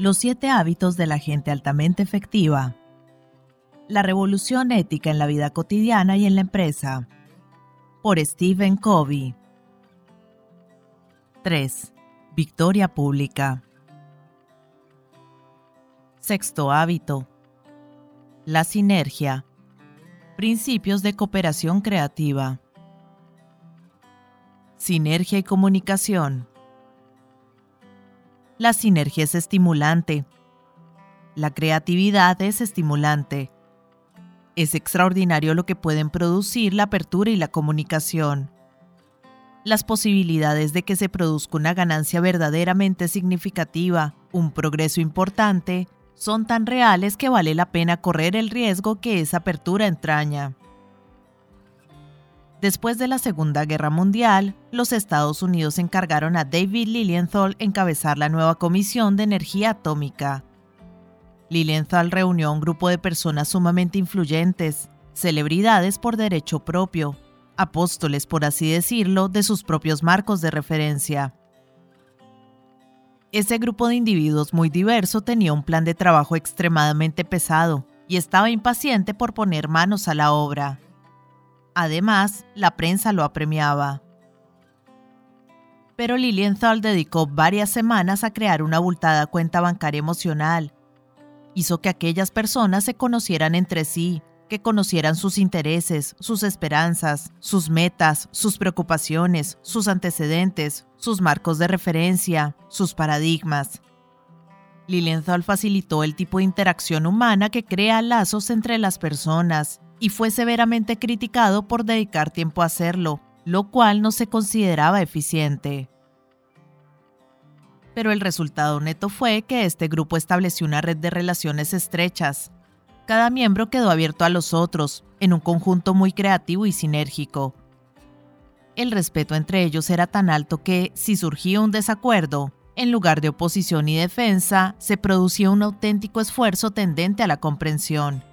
Los siete hábitos de la gente altamente efectiva. La revolución ética en la vida cotidiana y en la empresa. Por Stephen Covey. 3. Victoria pública. Sexto hábito. La sinergia. Principios de cooperación creativa. Sinergia y comunicación. La sinergia es estimulante. La creatividad es estimulante. Es extraordinario lo que pueden producir la apertura y la comunicación. Las posibilidades de que se produzca una ganancia verdaderamente significativa, un progreso importante, son tan reales que vale la pena correr el riesgo que esa apertura entraña. Después de la Segunda Guerra Mundial, los Estados Unidos encargaron a David Lilienthal encabezar la nueva Comisión de Energía Atómica. Lilienthal reunió a un grupo de personas sumamente influyentes, celebridades por derecho propio, apóstoles, por así decirlo, de sus propios marcos de referencia. Ese grupo de individuos muy diverso tenía un plan de trabajo extremadamente pesado y estaba impaciente por poner manos a la obra. Además, la prensa lo apremiaba. Pero Lilienthal dedicó varias semanas a crear una abultada cuenta bancaria emocional. Hizo que aquellas personas se conocieran entre sí, que conocieran sus intereses, sus esperanzas, sus metas, sus preocupaciones, sus antecedentes, sus marcos de referencia, sus paradigmas. Lilienthal facilitó el tipo de interacción humana que crea lazos entre las personas y fue severamente criticado por dedicar tiempo a hacerlo, lo cual no se consideraba eficiente. Pero el resultado neto fue que este grupo estableció una red de relaciones estrechas. Cada miembro quedó abierto a los otros, en un conjunto muy creativo y sinérgico. El respeto entre ellos era tan alto que, si surgía un desacuerdo, en lugar de oposición y defensa, se producía un auténtico esfuerzo tendente a la comprensión.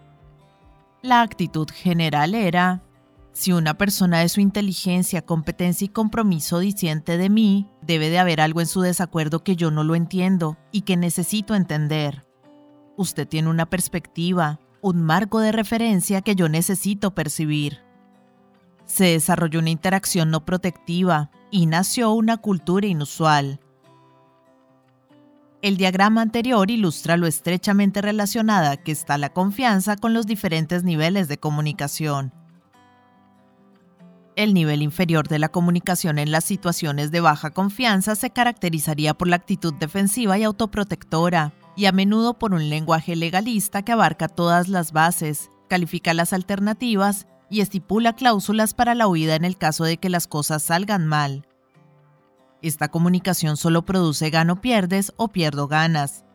La actitud general era, si una persona de su inteligencia, competencia y compromiso disiente de mí, debe de haber algo en su desacuerdo que yo no lo entiendo y que necesito entender. Usted tiene una perspectiva, un marco de referencia que yo necesito percibir. Se desarrolló una interacción no protectiva y nació una cultura inusual. El diagrama anterior ilustra lo estrechamente relacionada que está la confianza con los diferentes niveles de comunicación. El nivel inferior de la comunicación en las situaciones de baja confianza se caracterizaría por la actitud defensiva y autoprotectora, y a menudo por un lenguaje legalista que abarca todas las bases, califica las alternativas y estipula cláusulas para la huida en el caso de que las cosas salgan mal. Esta comunicación solo produce gano-pierdes o pierdo-ganas.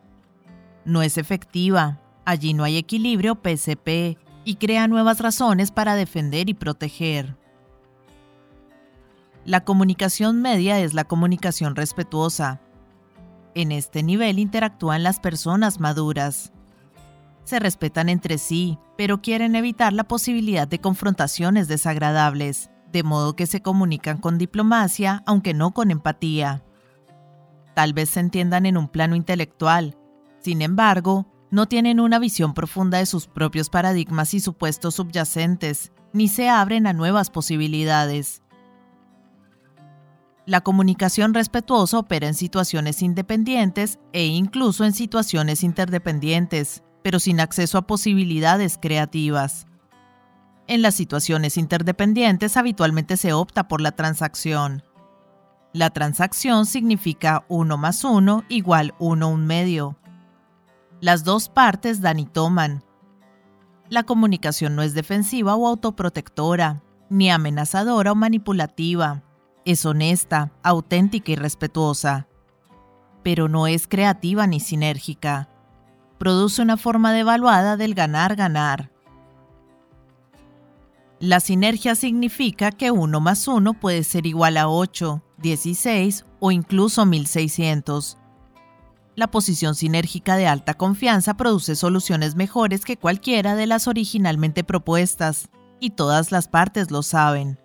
No es efectiva, allí no hay equilibrio PCP y crea nuevas razones para defender y proteger. La comunicación media es la comunicación respetuosa. En este nivel interactúan las personas maduras. Se respetan entre sí, pero quieren evitar la posibilidad de confrontaciones desagradables de modo que se comunican con diplomacia, aunque no con empatía. Tal vez se entiendan en un plano intelectual, sin embargo, no tienen una visión profunda de sus propios paradigmas y supuestos subyacentes, ni se abren a nuevas posibilidades. La comunicación respetuosa opera en situaciones independientes e incluso en situaciones interdependientes, pero sin acceso a posibilidades creativas. En las situaciones interdependientes habitualmente se opta por la transacción. La transacción significa 1 más 1 igual 1 un medio. Las dos partes dan y toman. La comunicación no es defensiva o autoprotectora, ni amenazadora o manipulativa. Es honesta, auténtica y respetuosa. Pero no es creativa ni sinérgica. Produce una forma devaluada del ganar-ganar la sinergia significa que 1 más 1 puede ser igual a 8, 16 o incluso 1600. La posición sinérgica de alta confianza produce soluciones mejores que cualquiera de las originalmente propuestas, y todas las partes lo saben.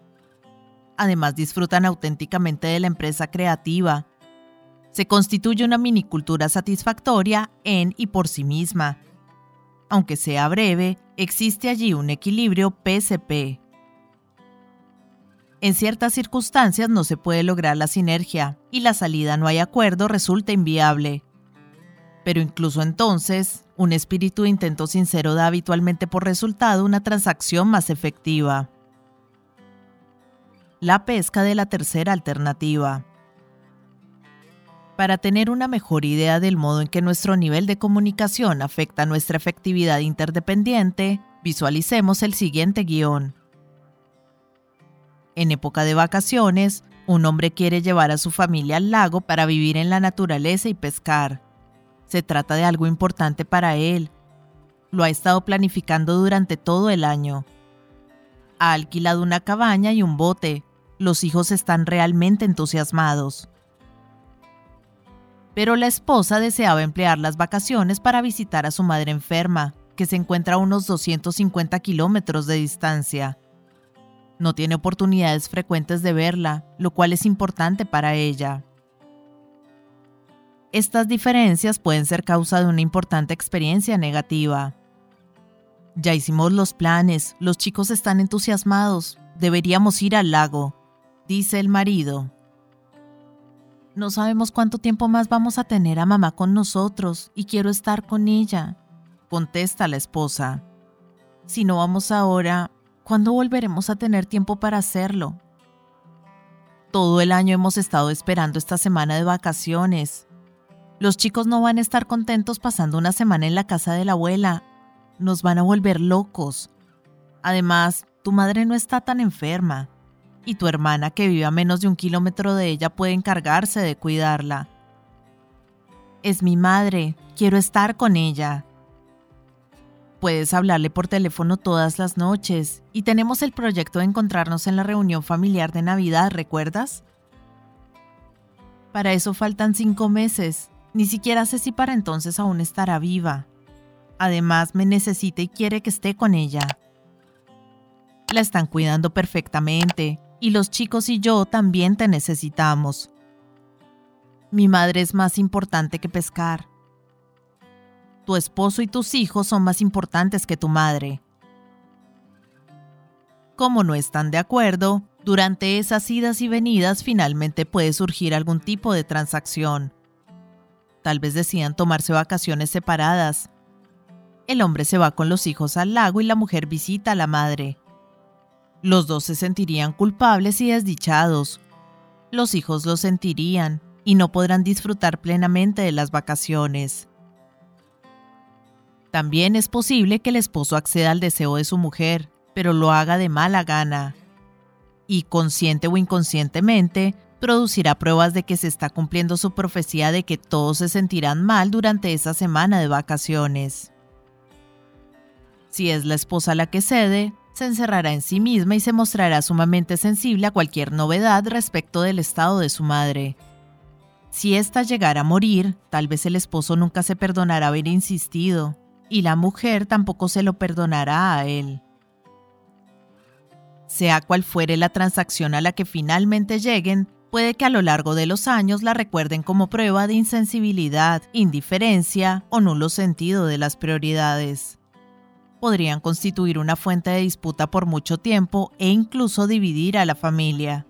Además disfrutan auténticamente de la empresa creativa. se constituye una minicultura satisfactoria en y por sí misma. Aunque sea breve, existe allí un equilibrio PCP. En ciertas circunstancias no se puede lograr la sinergia y la salida no hay acuerdo resulta inviable. Pero incluso entonces, un espíritu de intento sincero da habitualmente por resultado una transacción más efectiva. La pesca de la tercera alternativa. Para tener una mejor idea del modo en que nuestro nivel de comunicación afecta nuestra efectividad interdependiente, visualicemos el siguiente guion. En época de vacaciones, un hombre quiere llevar a su familia al lago para vivir en la naturaleza y pescar. Se trata de algo importante para él. Lo ha estado planificando durante todo el año. Ha alquilado una cabaña y un bote. Los hijos están realmente entusiasmados pero la esposa deseaba emplear las vacaciones para visitar a su madre enferma, que se encuentra a unos 250 kilómetros de distancia. No tiene oportunidades frecuentes de verla, lo cual es importante para ella. Estas diferencias pueden ser causa de una importante experiencia negativa. Ya hicimos los planes, los chicos están entusiasmados, deberíamos ir al lago, dice el marido. No sabemos cuánto tiempo más vamos a tener a mamá con nosotros y quiero estar con ella, contesta la esposa. Si no vamos ahora, ¿cuándo volveremos a tener tiempo para hacerlo? Todo el año hemos estado esperando esta semana de vacaciones. Los chicos no van a estar contentos pasando una semana en la casa de la abuela. Nos van a volver locos. Además, tu madre no está tan enferma y tu hermana que vive a menos de un kilómetro de ella puede encargarse de cuidarla. Es mi madre, quiero estar con ella. Puedes hablarle por teléfono todas las noches y tenemos el proyecto de encontrarnos en la reunión familiar de Navidad, ¿recuerdas? Para eso faltan cinco meses. Ni siquiera sé si para entonces aún estará viva. Además, me necesita y quiere que esté con ella. La están cuidando perfectamente y los chicos y yo también te necesitamos. Mi madre es más importante que pescar. Tu esposo y tus hijos son más importantes que tu madre. Como no están de acuerdo, durante esas idas y venidas finalmente puede surgir algún tipo de transacción. Tal vez decidan tomarse vacaciones separadas. El hombre se va con los hijos al lago y la mujer visita a la madre. Los dos se sentirían culpables y desdichados. Los hijos lo sentirían y no podrán disfrutar plenamente de las vacaciones. También es posible que el esposo acceda al deseo de su mujer, pero lo haga de mala gana. Y consciente o inconscientemente, producirá pruebas de que se está cumpliendo su profecía de que todos se sentirán mal durante esa semana de vacaciones. Si es la esposa la que cede, se encerrará en sí misma y se mostrará sumamente sensible a cualquier novedad respecto del estado de su madre. Si ésta llegara a morir, tal vez el esposo nunca se perdonará haber insistido, y la mujer tampoco se lo perdonará a él. Sea cual fuere la transacción a la que finalmente lleguen, puede que a lo largo de los años la recuerden como prueba de insensibilidad, indiferencia o nulo sentido de las prioridades podrían constituir una fuente de disputa por mucho tiempo e incluso dividir a la familia.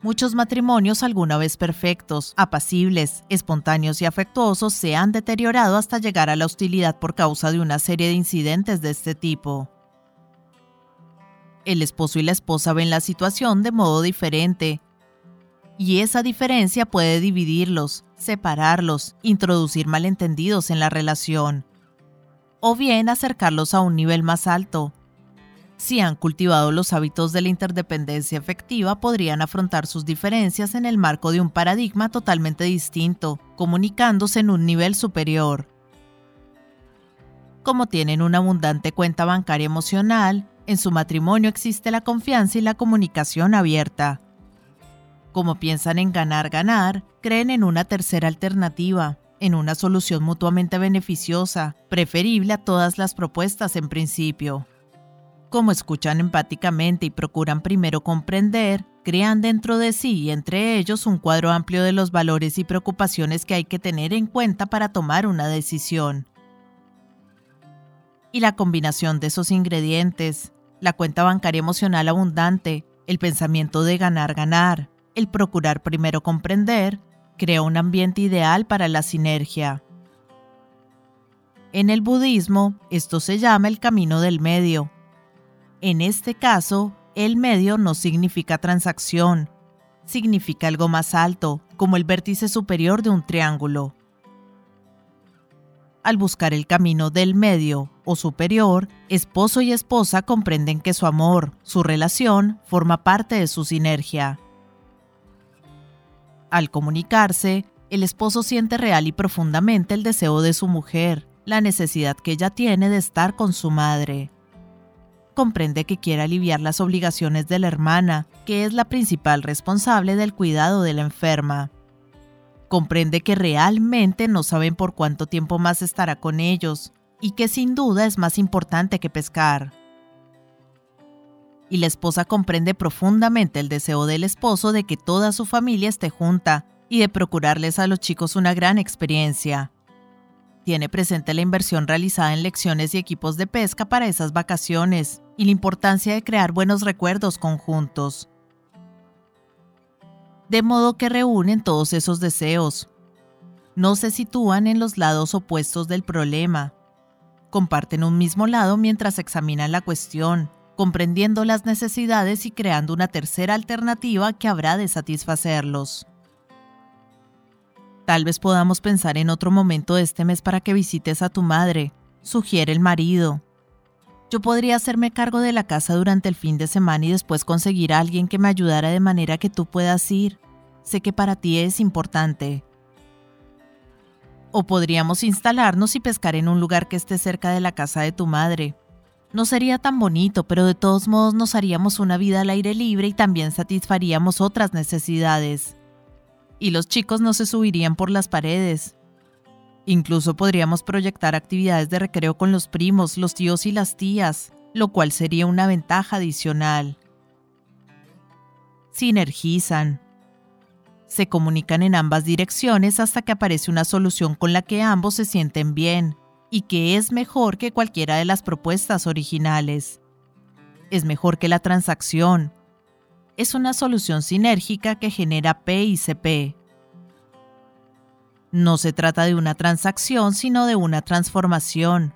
Muchos matrimonios alguna vez perfectos, apacibles, espontáneos y afectuosos se han deteriorado hasta llegar a la hostilidad por causa de una serie de incidentes de este tipo. El esposo y la esposa ven la situación de modo diferente, y esa diferencia puede dividirlos, separarlos, introducir malentendidos en la relación o bien acercarlos a un nivel más alto. Si han cultivado los hábitos de la interdependencia efectiva, podrían afrontar sus diferencias en el marco de un paradigma totalmente distinto, comunicándose en un nivel superior. Como tienen una abundante cuenta bancaria emocional, en su matrimonio existe la confianza y la comunicación abierta. Como piensan en ganar-ganar, creen en una tercera alternativa, en una solución mutuamente beneficiosa, preferible a todas las propuestas en principio. Como escuchan empáticamente y procuran primero comprender, crean dentro de sí y entre ellos un cuadro amplio de los valores y preocupaciones que hay que tener en cuenta para tomar una decisión. Y la combinación de esos ingredientes, la cuenta bancaria emocional abundante, el pensamiento de ganar-ganar, el procurar primero comprender, crea un ambiente ideal para la sinergia. En el budismo, esto se llama el camino del medio. En este caso, el medio no significa transacción, significa algo más alto, como el vértice superior de un triángulo. Al buscar el camino del medio o superior, esposo y esposa comprenden que su amor, su relación, forma parte de su sinergia. Al comunicarse, el esposo siente real y profundamente el deseo de su mujer, la necesidad que ella tiene de estar con su madre comprende que quiere aliviar las obligaciones de la hermana, que es la principal responsable del cuidado de la enferma. Comprende que realmente no saben por cuánto tiempo más estará con ellos y que sin duda es más importante que pescar. Y la esposa comprende profundamente el deseo del esposo de que toda su familia esté junta y de procurarles a los chicos una gran experiencia tiene presente la inversión realizada en lecciones y equipos de pesca para esas vacaciones y la importancia de crear buenos recuerdos conjuntos. De modo que reúnen todos esos deseos. No se sitúan en los lados opuestos del problema. Comparten un mismo lado mientras examinan la cuestión, comprendiendo las necesidades y creando una tercera alternativa que habrá de satisfacerlos. Tal vez podamos pensar en otro momento de este mes para que visites a tu madre, sugiere el marido. Yo podría hacerme cargo de la casa durante el fin de semana y después conseguir a alguien que me ayudara de manera que tú puedas ir. Sé que para ti es importante. O podríamos instalarnos y pescar en un lugar que esté cerca de la casa de tu madre. No sería tan bonito, pero de todos modos nos haríamos una vida al aire libre y también satisfaríamos otras necesidades y los chicos no se subirían por las paredes. Incluso podríamos proyectar actividades de recreo con los primos, los tíos y las tías, lo cual sería una ventaja adicional. Sinergizan. Se comunican en ambas direcciones hasta que aparece una solución con la que ambos se sienten bien y que es mejor que cualquiera de las propuestas originales. Es mejor que la transacción, es una solución sinérgica que genera P y CP. No se trata de una transacción, sino de una transformación.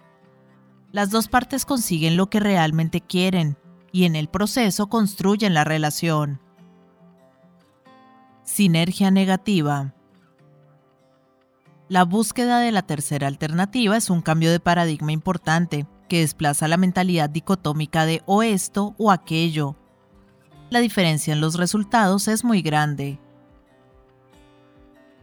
Las dos partes consiguen lo que realmente quieren y en el proceso construyen la relación. Sinergia negativa. La búsqueda de la tercera alternativa es un cambio de paradigma importante que desplaza la mentalidad dicotómica de o esto o aquello la diferencia en los resultados es muy grande.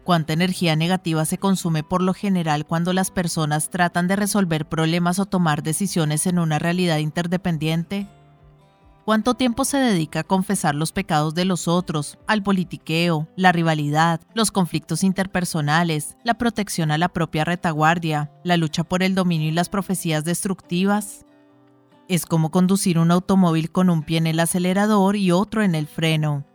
¿Cuánta energía negativa se consume por lo general cuando las personas tratan de resolver problemas o tomar decisiones en una realidad interdependiente? ¿Cuánto tiempo se dedica a confesar los pecados de los otros, al politiqueo, la rivalidad, los conflictos interpersonales, la protección a la propia retaguardia, la lucha por el dominio y las profecías destructivas? Es como conducir un automóvil con un pie en el acelerador y otro en el freno.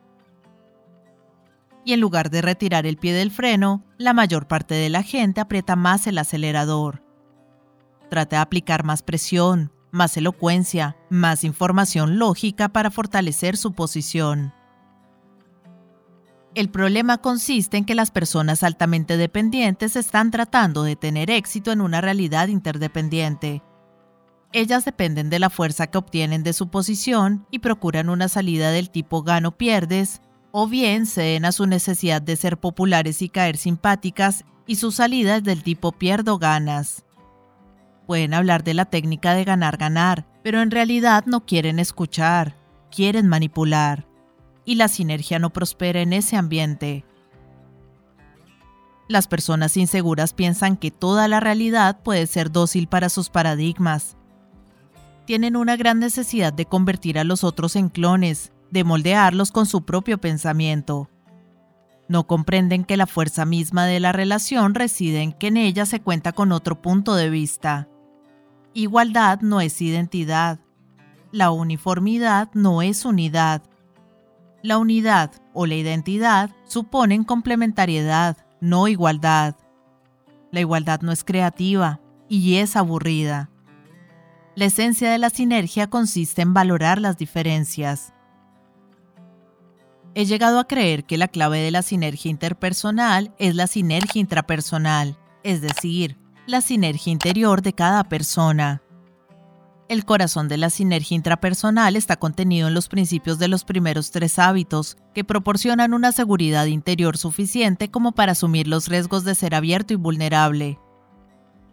Y en lugar de retirar el pie del freno, la mayor parte de la gente aprieta más el acelerador. Trata de aplicar más presión, más elocuencia, más información lógica para fortalecer su posición. El problema consiste en que las personas altamente dependientes están tratando de tener éxito en una realidad interdependiente ellas dependen de la fuerza que obtienen de su posición y procuran una salida del tipo gano-pierdes, o bien ceden a su necesidad de ser populares y caer simpáticas y su salida es del tipo pierdo-ganas. Pueden hablar de la técnica de ganar-ganar, pero en realidad no quieren escuchar, quieren manipular. Y la sinergia no prospera en ese ambiente. Las personas inseguras piensan que toda la realidad puede ser dócil para sus paradigmas, tienen una gran necesidad de convertir a los otros en clones, de moldearlos con su propio pensamiento. No comprenden que la fuerza misma de la relación reside en que en ella se cuenta con otro punto de vista. Igualdad no es identidad. La uniformidad no es unidad. La unidad o la identidad suponen complementariedad, no igualdad. La igualdad no es creativa y es aburrida. La esencia de la sinergia consiste en valorar las diferencias. He llegado a creer que la clave de la sinergia interpersonal es la sinergia intrapersonal, es decir, la sinergia interior de cada persona. El corazón de la sinergia intrapersonal está contenido en los principios de los primeros tres hábitos, que proporcionan una seguridad interior suficiente como para asumir los riesgos de ser abierto y vulnerable.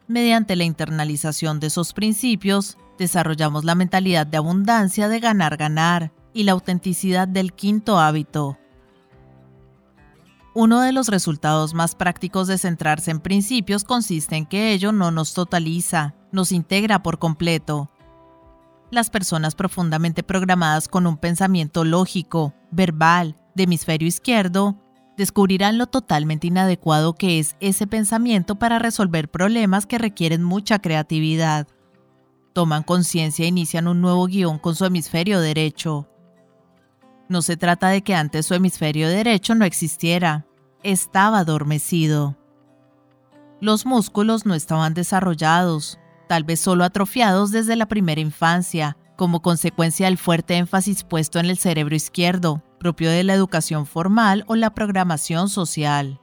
Mediante la internalización de esos principios, desarrollamos la mentalidad de abundancia de ganar-ganar y la autenticidad del quinto hábito. Uno de los resultados más prácticos de centrarse en principios consiste en que ello no nos totaliza, nos integra por completo, las personas profundamente programadas con un pensamiento lógico, verbal, de hemisferio izquierdo, descubrirán lo totalmente inadecuado que es ese pensamiento para resolver problemas que requieren mucha creatividad. Toman conciencia e inician un nuevo guion con su hemisferio derecho. No se trata de que antes su hemisferio derecho no existiera, estaba adormecido. Los músculos no estaban desarrollados, tal vez solo atrofiados desde la primera infancia, como consecuencia del fuerte énfasis puesto en el cerebro izquierdo, propio de la educación formal o la programación social.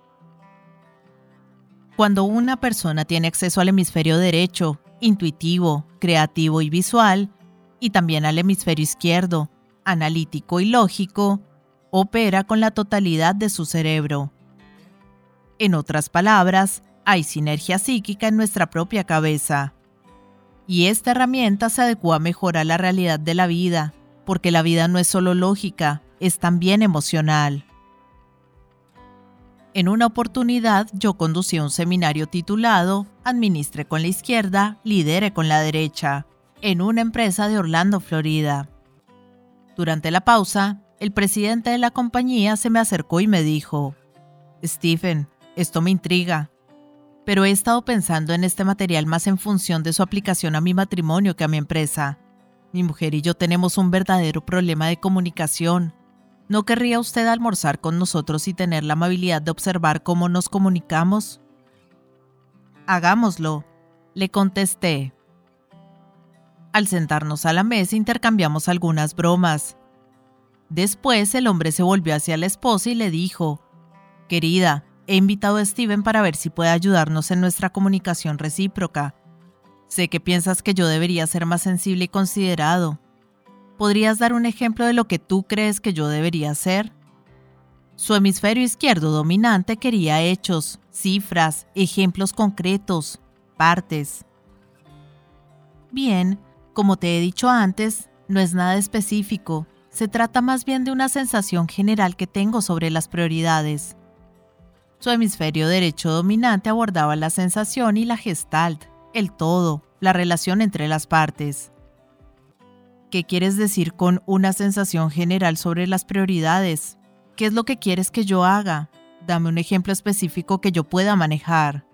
Cuando una persona tiene acceso al hemisferio derecho, intuitivo, creativo y visual, y también al hemisferio izquierdo, analítico y lógico, opera con la totalidad de su cerebro. En otras palabras, hay sinergia psíquica en nuestra propia cabeza. Y esta herramienta se adecua mejor a la realidad de la vida, porque la vida no es solo lógica, es también emocional. En una oportunidad yo conducí un seminario titulado Administre con la izquierda, lidere con la derecha, en una empresa de Orlando, Florida. Durante la pausa, el presidente de la compañía se me acercó y me dijo, Stephen, esto me intriga pero he estado pensando en este material más en función de su aplicación a mi matrimonio que a mi empresa. Mi mujer y yo tenemos un verdadero problema de comunicación. ¿No querría usted almorzar con nosotros y tener la amabilidad de observar cómo nos comunicamos? Hagámoslo, le contesté. Al sentarnos a la mesa intercambiamos algunas bromas. Después el hombre se volvió hacia la esposa y le dijo, Querida, he invitado a Steven para ver si puede ayudarnos en nuestra comunicación recíproca. Sé que piensas que yo debería ser más sensible y considerado. ¿Podrías dar un ejemplo de lo que tú crees que yo debería ser? Su hemisferio izquierdo dominante quería hechos, cifras, ejemplos concretos, partes. Bien, como te he dicho antes, no es nada específico, se trata más bien de una sensación general que tengo sobre las prioridades. Su hemisferio derecho dominante abordaba la sensación y la gestalt, el todo, la relación entre las partes. ¿Qué quieres decir con una sensación general sobre las prioridades? ¿Qué es lo que quieres que yo haga? Dame un ejemplo específico que yo pueda manejar.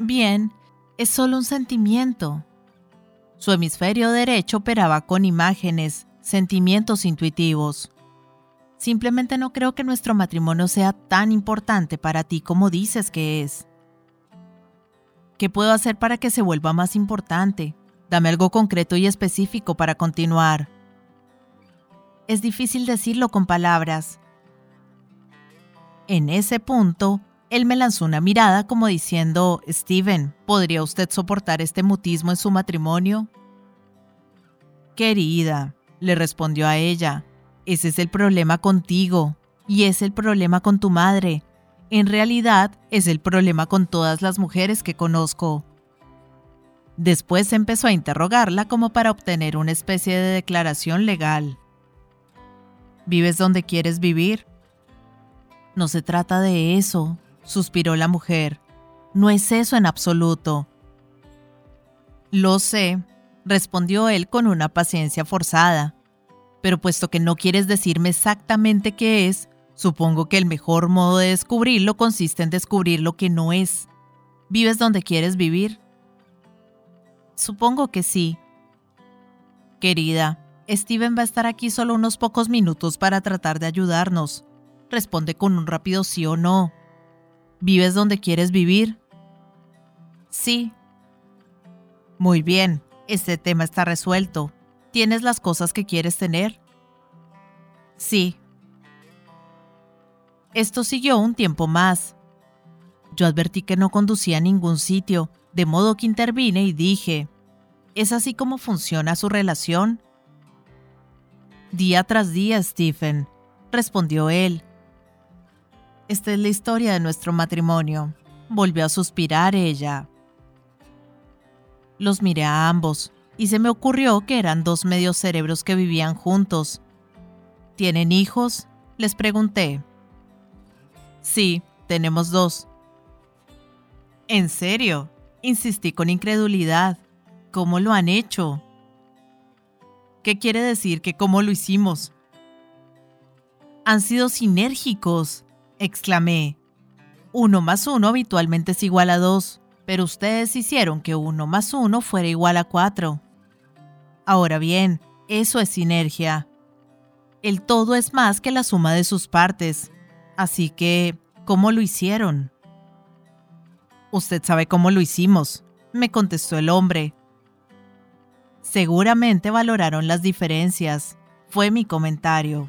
Bien, es solo un sentimiento. Su hemisferio derecho operaba con imágenes, sentimientos intuitivos. Simplemente no creo que nuestro matrimonio sea tan importante para ti como dices que es. ¿Qué puedo hacer para que se vuelva más importante? Dame algo concreto y específico para continuar. Es difícil decirlo con palabras. En ese punto, él me lanzó una mirada como diciendo, Steven, ¿podría usted soportar este mutismo en su matrimonio? Querida, le respondió a ella, ese es el problema contigo y es el problema con tu madre. En realidad es el problema con todas las mujeres que conozco. Después empezó a interrogarla como para obtener una especie de declaración legal. ¿Vives donde quieres vivir? No se trata de eso, suspiró la mujer. No es eso en absoluto. Lo sé, respondió él con una paciencia forzada pero puesto que no quieres decirme exactamente qué es, supongo que el mejor modo de descubrirlo consiste en descubrir lo que no es. ¿Vives donde quieres vivir? Supongo que sí. Querida, Steven va a estar aquí solo unos pocos minutos para tratar de ayudarnos. Responde con un rápido sí o no. ¿Vives donde quieres vivir? Sí. Muy bien, este tema está resuelto. ¿Tienes las cosas que quieres tener? Sí. Esto siguió un tiempo más. Yo advertí que no conducía a ningún sitio, de modo que intervine y dije, ¿es así como funciona su relación? Día tras día, Stephen, respondió él. Esta es la historia de nuestro matrimonio, volvió a suspirar ella. Los miré a ambos, y se me ocurrió que eran dos medios cerebros que vivían juntos. ¿Tienen hijos? Les pregunté. Sí, tenemos dos. ¿En serio? Insistí con incredulidad. ¿Cómo lo han hecho? ¿Qué quiere decir que cómo lo hicimos? Han sido sinérgicos, exclamé. Uno más uno habitualmente es igual a dos, pero ustedes hicieron que uno más uno fuera igual a cuatro. Ahora bien, eso es sinergia. El todo es más que la suma de sus partes. Así que, ¿cómo lo hicieron? Usted sabe cómo lo hicimos, me contestó el hombre. Seguramente valoraron las diferencias, fue mi comentario.